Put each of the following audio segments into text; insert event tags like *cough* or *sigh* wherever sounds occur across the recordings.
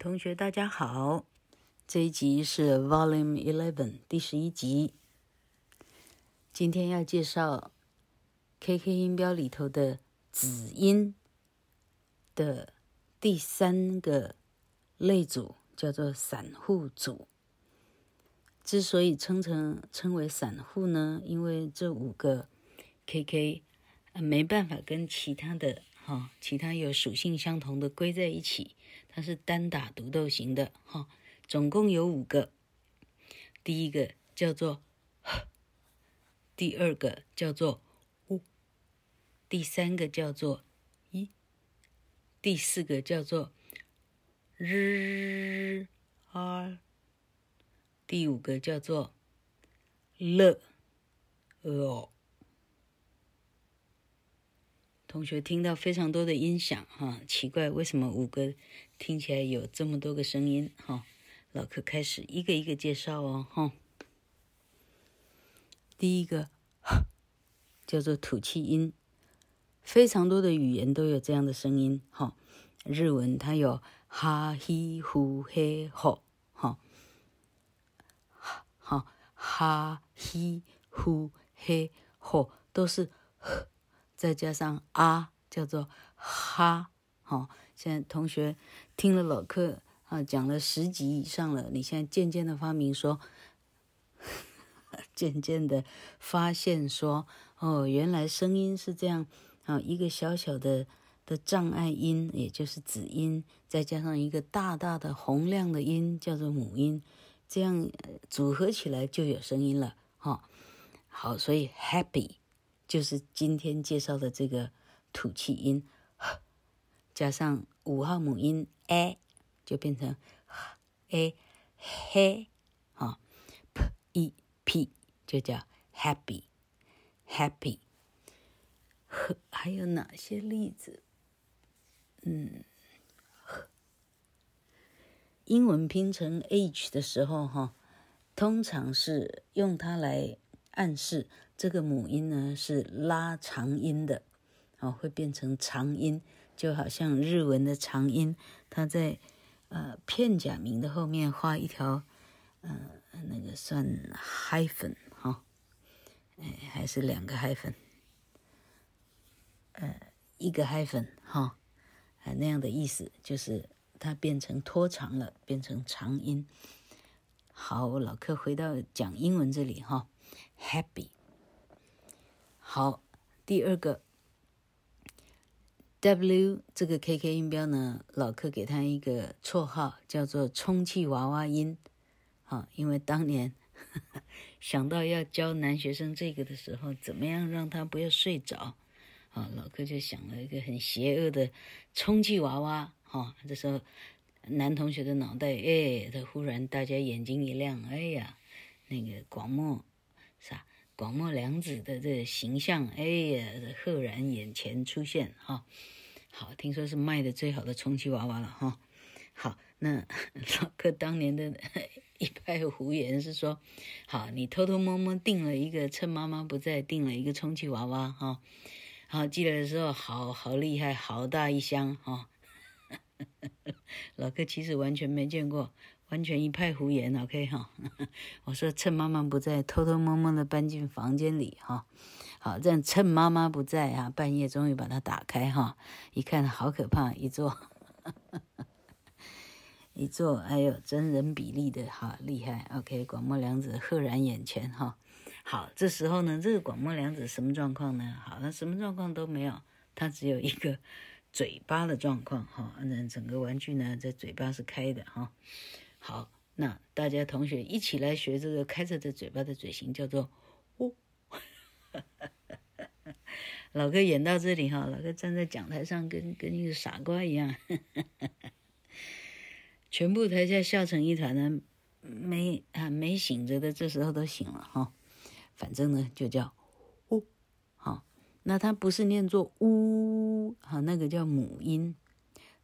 同学大家好，这一集是 Volume Eleven 第十一集。今天要介绍 KK 音标里头的子音的第三个类组，叫做散户组。之所以称成称为散户呢，因为这五个 KK 没办法跟其他的哈，其他有属性相同的归在一起。它是单打独斗型的哈，总共有五个。第一个叫做呵，第二个叫做呜，第三个叫做一，第四个叫做日啊，第五个叫做乐哦。同学听到非常多的音响哈，奇怪为什么五个听起来有这么多个声音哈？老柯开始一个一个介绍哦哈。第一个 *laughs* 叫做吐气音，非常多的语言都有这样的声音哈。日文它有哈、希、呼、嘿、吼哈，哈哈、希、呼、嘿、吼都是。再加上啊，叫做哈，好，现在同学听了老课啊，讲了十集以上了，你现在渐渐的发明说，*laughs* 渐渐的发现说，哦，原来声音是这样啊，一个小小的的障碍音，也就是子音，再加上一个大大的洪亮的音，叫做母音，这样组合起来就有声音了，哈，好，所以 happy。就是今天介绍的这个吐气音，*laughs* 加上五号母音 a，就变成 a 嘿，啊，p e p 就叫 happy happy。还有哪些例子？嗯，英文拼成 h 的时候，哈，通常是用它来暗示。这个母音呢是拉长音的，哦，会变成长音，就好像日文的长音，它在呃片假名的后面画一条，呃，那个算 hyphen 哈，哎，还是两个 hyphen，呃，一个 hyphen 哈，啊，那样的意思就是它变成拖长了，变成长音。好，老客回到讲英文这里哈，happy。好，第二个 W 这个 KK 音标呢，老柯给他一个绰号，叫做充气娃娃音。啊，因为当年呵 *laughs* 呵想到要教男学生这个的时候，怎么样让他不要睡着？啊，老柯就想了一个很邪恶的充气娃娃。哈，这时候男同学的脑袋，哎，他忽然大家眼睛一亮，哎呀，那个广末是吧？广末凉子的这形象，哎呀，赫然眼前出现哈。好，听说是卖的最好的充气娃娃了哈。好，那 *laughs* 老哥当年的 *laughs* 一派胡言是说，好，你偷偷摸摸订了一个，趁妈妈不在，订了一个充气娃娃哈。好，寄来的时候，好好厉害，好大一箱哈。*laughs* 老哥其实完全没见过。完全一派胡言，OK 哈。*laughs* 我说趁妈妈不在，偷偷摸摸的搬进房间里哈。好，这样趁妈妈不在啊，半夜终于把它打开哈。一看好可怕，一座，*laughs* 一座，哎呦，真人比例的哈，厉害。OK，广末凉子赫然眼前哈。好，这时候呢，这个广末凉子什么状况呢？好，他什么状况都没有，他只有一个嘴巴的状况哈。那整个玩具呢，这嘴巴是开的哈。好，那大家同学一起来学这个开着的嘴巴的嘴型，叫做“呜”。*laughs* 老哥演到这里哈，老哥站在讲台上跟跟一个傻瓜一样，全部台下笑成一团呢。没啊，没醒着的这时候都醒了哈。反正呢就叫“呜”。好，那它不是念作“呜”，好，那个叫母音，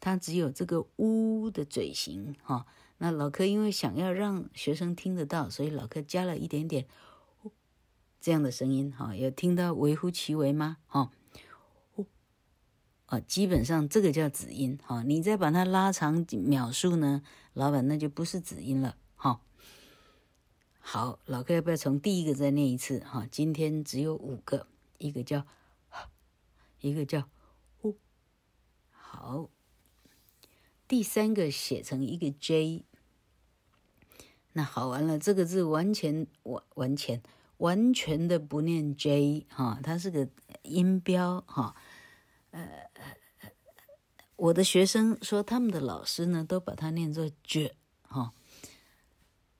它只有这个“呜”的嘴型哈。那老柯因为想要让学生听得到，所以老柯加了一点点这样的声音，哈，有听到微乎其微吗？哈，啊，基本上这个叫子音哈，你再把它拉长秒数呢，老板那就不是子音了哈。好，老柯要不要从第一个再念一次哈？今天只有五个，一个叫，一个叫，呼。好，第三个写成一个 J，那好完了，这个字完全完完全完全的不念 J 哈，它是个音标哈。呃，我的学生说，他们的老师呢都把它念作 j 哈，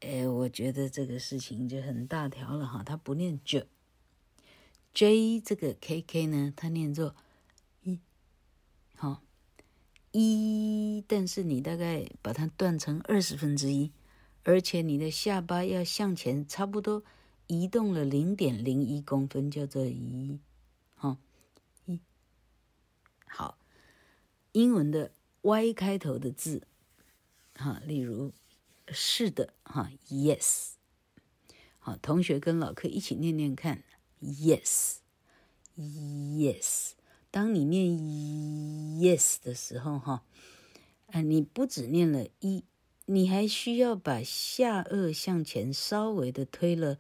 哎，我觉得这个事情就很大条了哈，他不念 j，j 这个 kk 呢，他念作一，好一，但是你大概把它断成二十分之一，而且你的下巴要向前差不多移动了零点零一公分，叫做移，哈一。好，英文的 Y 开头的字，哈，例如是的，哈，Yes。好，同学跟老客一起念念看，Yes，Yes。当你念 Yes 的时候，哈，啊，你不只念了一，你还需要把下颚向前稍微的推了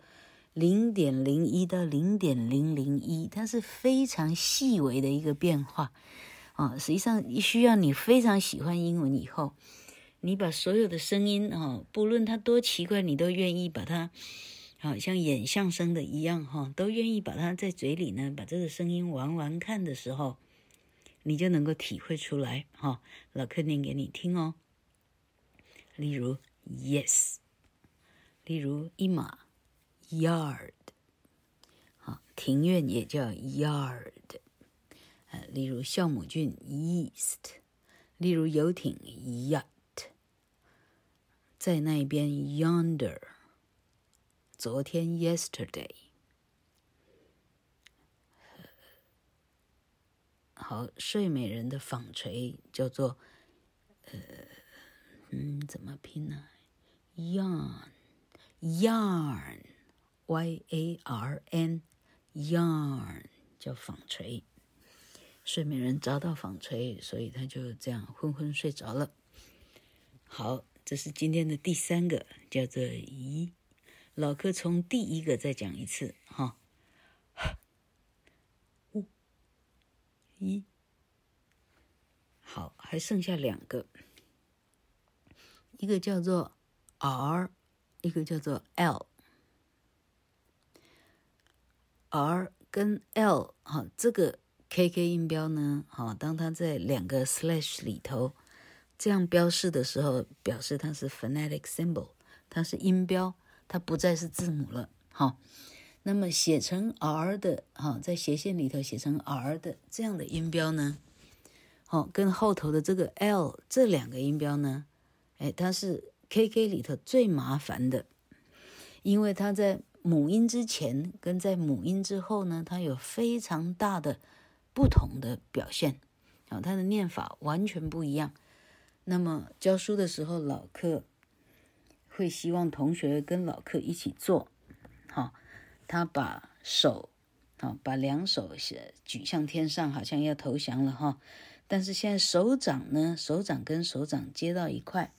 零点零一到零点零零一，它是非常细微的一个变化。啊，实际上需要你非常喜欢英文以后，你把所有的声音啊，不论它多奇怪，你都愿意把它，好像演相声的一样哈，都愿意把它在嘴里呢，把这个声音玩玩看的时候，你就能够体会出来哈。老柯念给你听哦，例如 yes，例如一马 yard，好，庭院也叫 yard。例如酵母菌 yeast，例如游艇 yacht，在那边 yonder，昨天 yesterday。好，睡美人的纺锤叫做，呃，嗯，怎么拼呢？yarn，yarn，y a r n，yarn 叫纺锤。睡美人遭到纺锤，所以他就这样昏昏睡着了。好，这是今天的第三个，叫做“咦”。老柯从第一个再讲一次，哈，呜，咦，好，还剩下两个，一个叫做 “r”，一个叫做 “l”。“r” 跟 “l” 哈，这个。K K 音标呢？好，当它在两个 slash 里头这样标示的时候，表示它是 phonetic symbol，它是音标，它不再是字母了。好，那么写成 R 的，哈，在斜线里头写成 R 的这样的音标呢，好，跟后头的这个 L 这两个音标呢，哎，它是 K K 里头最麻烦的，因为它在母音之前跟在母音之后呢，它有非常大的。不同的表现，啊，它的念法完全不一样。那么教书的时候，老课会希望同学跟老课一起做，好，他把手，好，把两手举向天上，好像要投降了哈。但是现在手掌呢，手掌跟手掌接到一块，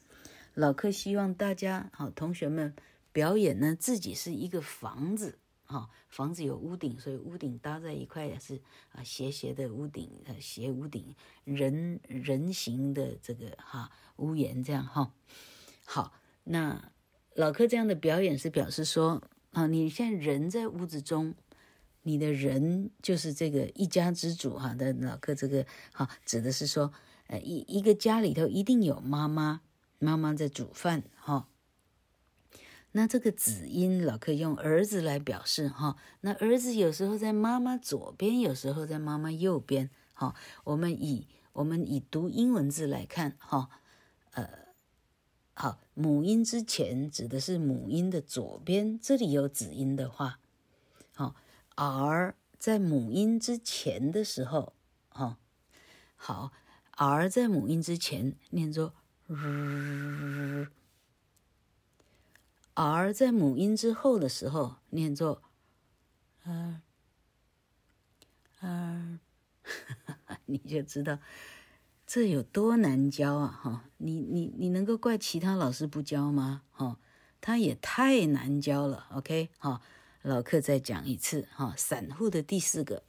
老柯希望大家，好，同学们表演呢，自己是一个房子。哈，房子有屋顶，所以屋顶搭在一块也是啊，斜斜的屋顶，呃斜屋顶，人人形的这个哈屋檐这样哈。好，那老柯这样的表演是表示说啊，你现在人在屋子中，你的人就是这个一家之主哈。的老柯这个哈指的是说，呃一一个家里头一定有妈妈，妈妈在煮饭哈。那这个子音，老可以用儿子来表示哈。那儿子有时候在妈妈左边，有时候在妈妈右边。哈，我们以我们以读英文字来看哈，呃，好，母音之前指的是母音的左边，这里有子音的话，好，R 在母音之前的时候，哈，好，R 在母音之前念作。R 在母音之后的时候念作，嗯，嗯，你就知道这有多难教啊！哈，你你你能够怪其他老师不教吗？哈，他也太难教了。OK，哈，老课再讲一次哈，散户的第四个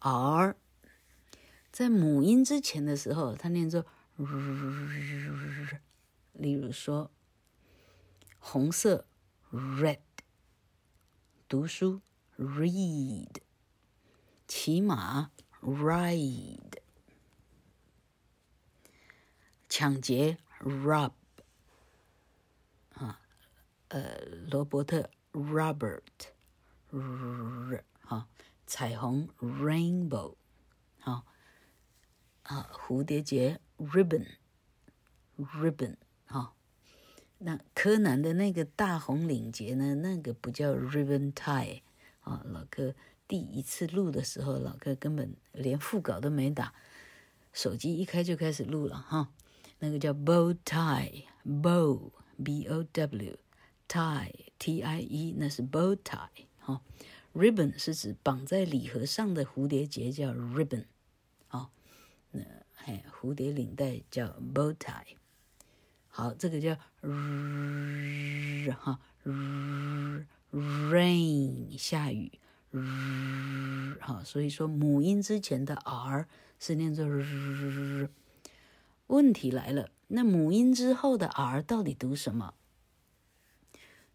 R，在母音之前的时候，他念作，例如说红色 red，读书 read，骑马 ride，抢劫 rob，啊，呃，罗伯特 Robert，啊，彩虹 rainbow，好，啊，蝴蝶结 ribbon，ribbon，哈，那柯南的那个大红领结呢？那个不叫 ribbon tie，啊，老柯。第一次录的时候，老哥根本连副稿都没打，手机一开就开始录了哈。那个叫 bow tie，bow b o w tie t i e，那是 bow tie 哈。ribbon 是指绑在礼盒上的蝴蝶结叫 ribbon，哎蝴蝶领带叫 bow tie。好，这个叫哈 rain 下雨。日，好，所以说母音之前的 r 是念作 r。问题来了，那母音之后的 r 到底读什么？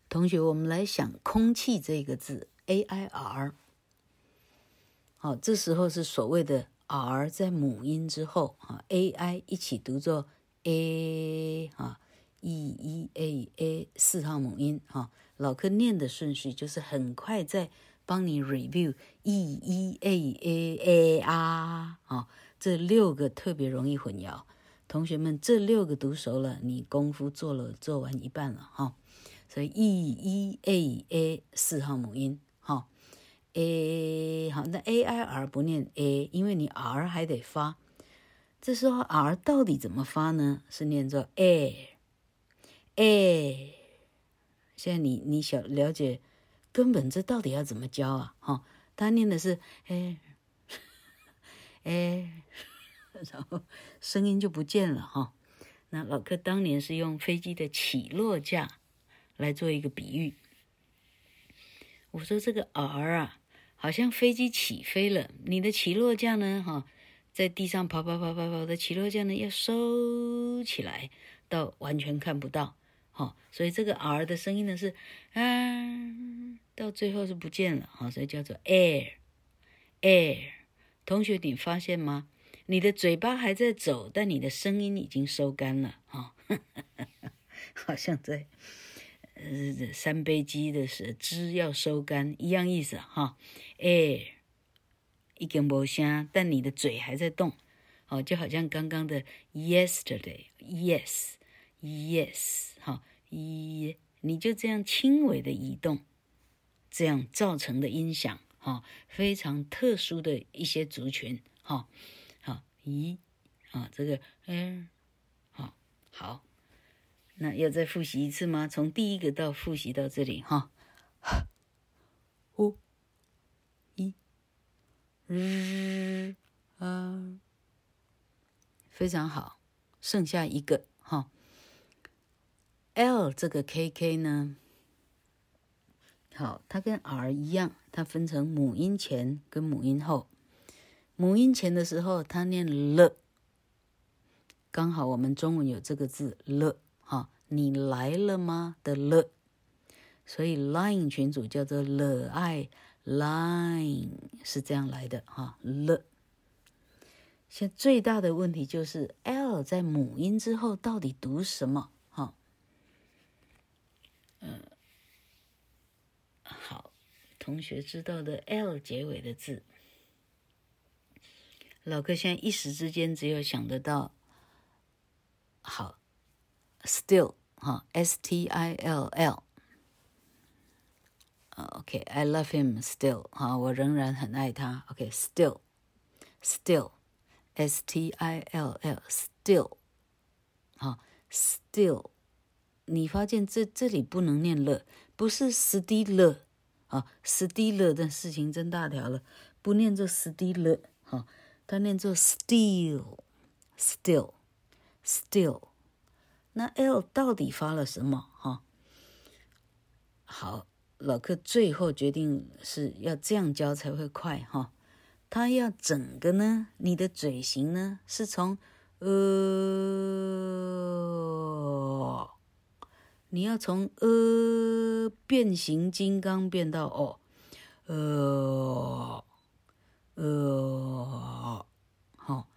同学，我们来想“空气”这个字，a i r。好，这时候是所谓的 r 在母音之后，啊，a i 一起读作 a，哈，e e a a 四号母音，哈，老课念的顺序就是很快在。帮你 review e e a a a r 啊，这六个特别容易混淆。同学们，这六个读熟了，你功夫做了做完一半了哈。所以 e e a a 四号母音，a 好，那 a i r 不念 a，因为你 r 还得发。这时候 r 到底怎么发呢？是念作 a a。现在你你想了解？根本这到底要怎么教啊？哈，他念的是哎哎，*laughs* *laughs* 然后声音就不见了哈。那老柯当年是用飞机的起落架来做一个比喻。我说这个 R 啊，好像飞机起飞了，你的起落架呢？哈，在地上跑跑跑跑跑的起落架呢，要收起来到完全看不到。好，所以这个 R 的声音呢是啊。到最后是不见了，好，所以叫做 air，air。同学，你发现吗？你的嘴巴还在走，但你的声音已经收干了，哈，*laughs* 好像在呃三杯鸡的时候汁要收干一样意思，哈，air 已经没声，但你的嘴还在动，哦，就好像刚刚的 yesterday，yes，yes，好，一，你就这样轻微的移动。这样造成的音响，哈，非常特殊的一些族群，哈，好，咦，啊，这个，嗯，好，好，那要再复习一次吗？从第一个到复习到这里，哈，五，一，日，啊，非常好，剩下一个，哈，L 这个 KK 呢？好，它跟 R 一样，它分成母音前跟母音后。母音前的时候，它念了，刚好我们中文有这个字了，哈，你来了吗的了，所以 Line 群组叫做了爱 Line 是这样来的，哈，了。现在最大的问题就是 L 在母音之后到底读什么？哈，嗯。好同学知道的 L 结尾的字，老哥现在一时之间只有想得到，好，still 哈，S T I L L，OK，I love him still 哈，我仍然很爱他，OK，still，still，S T I L L，still，好，still，你发现这这里不能念了，不是 still。啊，斯蒂勒的事情真大条了，不念这斯蒂勒。哈，它念作 still，still，still。那 l 到底发了什么？哈，好，老克最后决定是要这样教才会快哈。他要整个呢，你的嘴型呢是从呃，你要从呃变形金刚变到哦，呃，呃，好，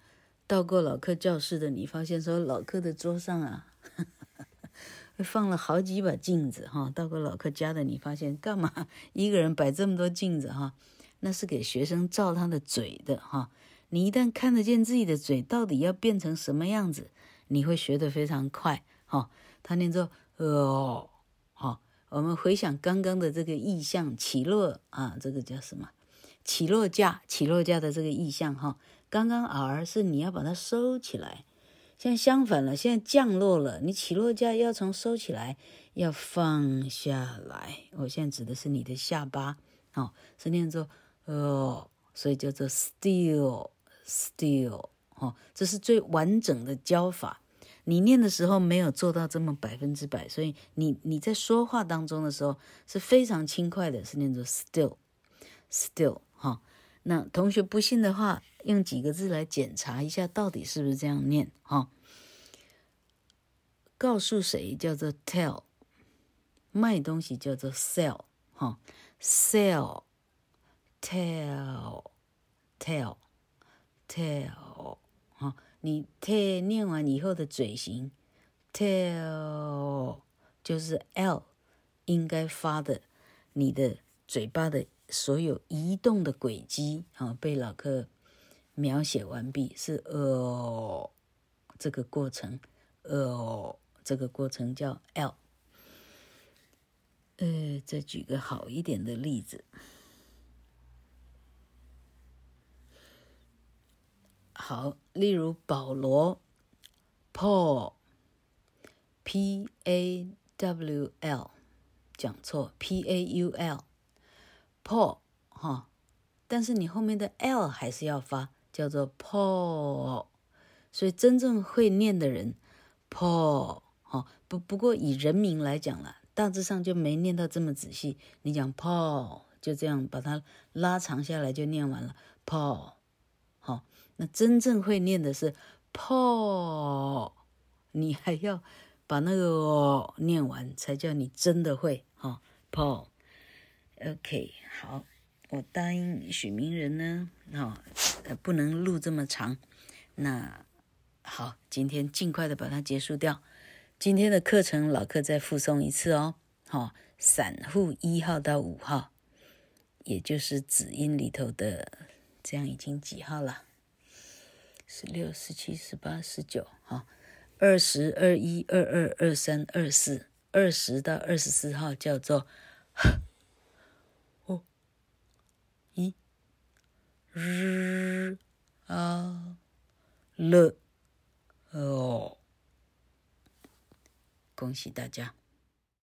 到过老克教室的你发现说老克的桌上啊。放了好几把镜子哈，到过老客家的你发现干嘛 *laughs* 一个人摆这么多镜子哈？那是给学生照他的嘴的哈。你一旦看得见自己的嘴到底要变成什么样子，你会学得非常快哈。他念作哦，好，我们回想刚刚的这个意象起落啊，这个叫什么？起落架，起落架的这个意象哈。刚刚 r 是你要把它收起来。现在相反了，现在降落了，你起落架要从收起来，要放下来。我现在指的是你的下巴，哦，是念作哦，所以叫做 still still，哦，这是最完整的教法。你念的时候没有做到这么百分之百，所以你你在说话当中的时候是非常轻快的，是念作 still still，哈、哦。那同学不信的话，用几个字来检查一下，到底是不是这样念？哈，告诉谁叫做 tell，卖东西叫做 sell，哈，sell，tell，tell，tell，哈，你 tell 念完以后的嘴型 tell 就是 l 应该发的，你的嘴巴的。所有移动的轨迹啊，被老客描写完毕，是呃，这个过程，呃，这个过程叫 L。呃，再举个好一点的例子，好，例如保罗，Paul，P A W L，讲错，P A U L。Paul 哈，但是你后面的 L 还是要发，叫做 Paul，所以真正会念的人，Paul 哦，不不过以人名来讲了，大致上就没念到这么仔细。你讲 Paul 就这样把它拉长下来就念完了，Paul 好，那真正会念的是 Paul，你还要把那个念完才叫你真的会哈，Paul。OK，好，我答应许明仁呢，哦，不能录这么长。那好，今天尽快的把它结束掉。今天的课程老课再复诵一次哦。好，哦，散户一号到五号，也就是子音里头的，这样已经几号了？十六、十七、十八、十九，哈，二十二、一、二二、二三、二四，二十到二十四号叫做哦一。日啊了哦，恭喜大家！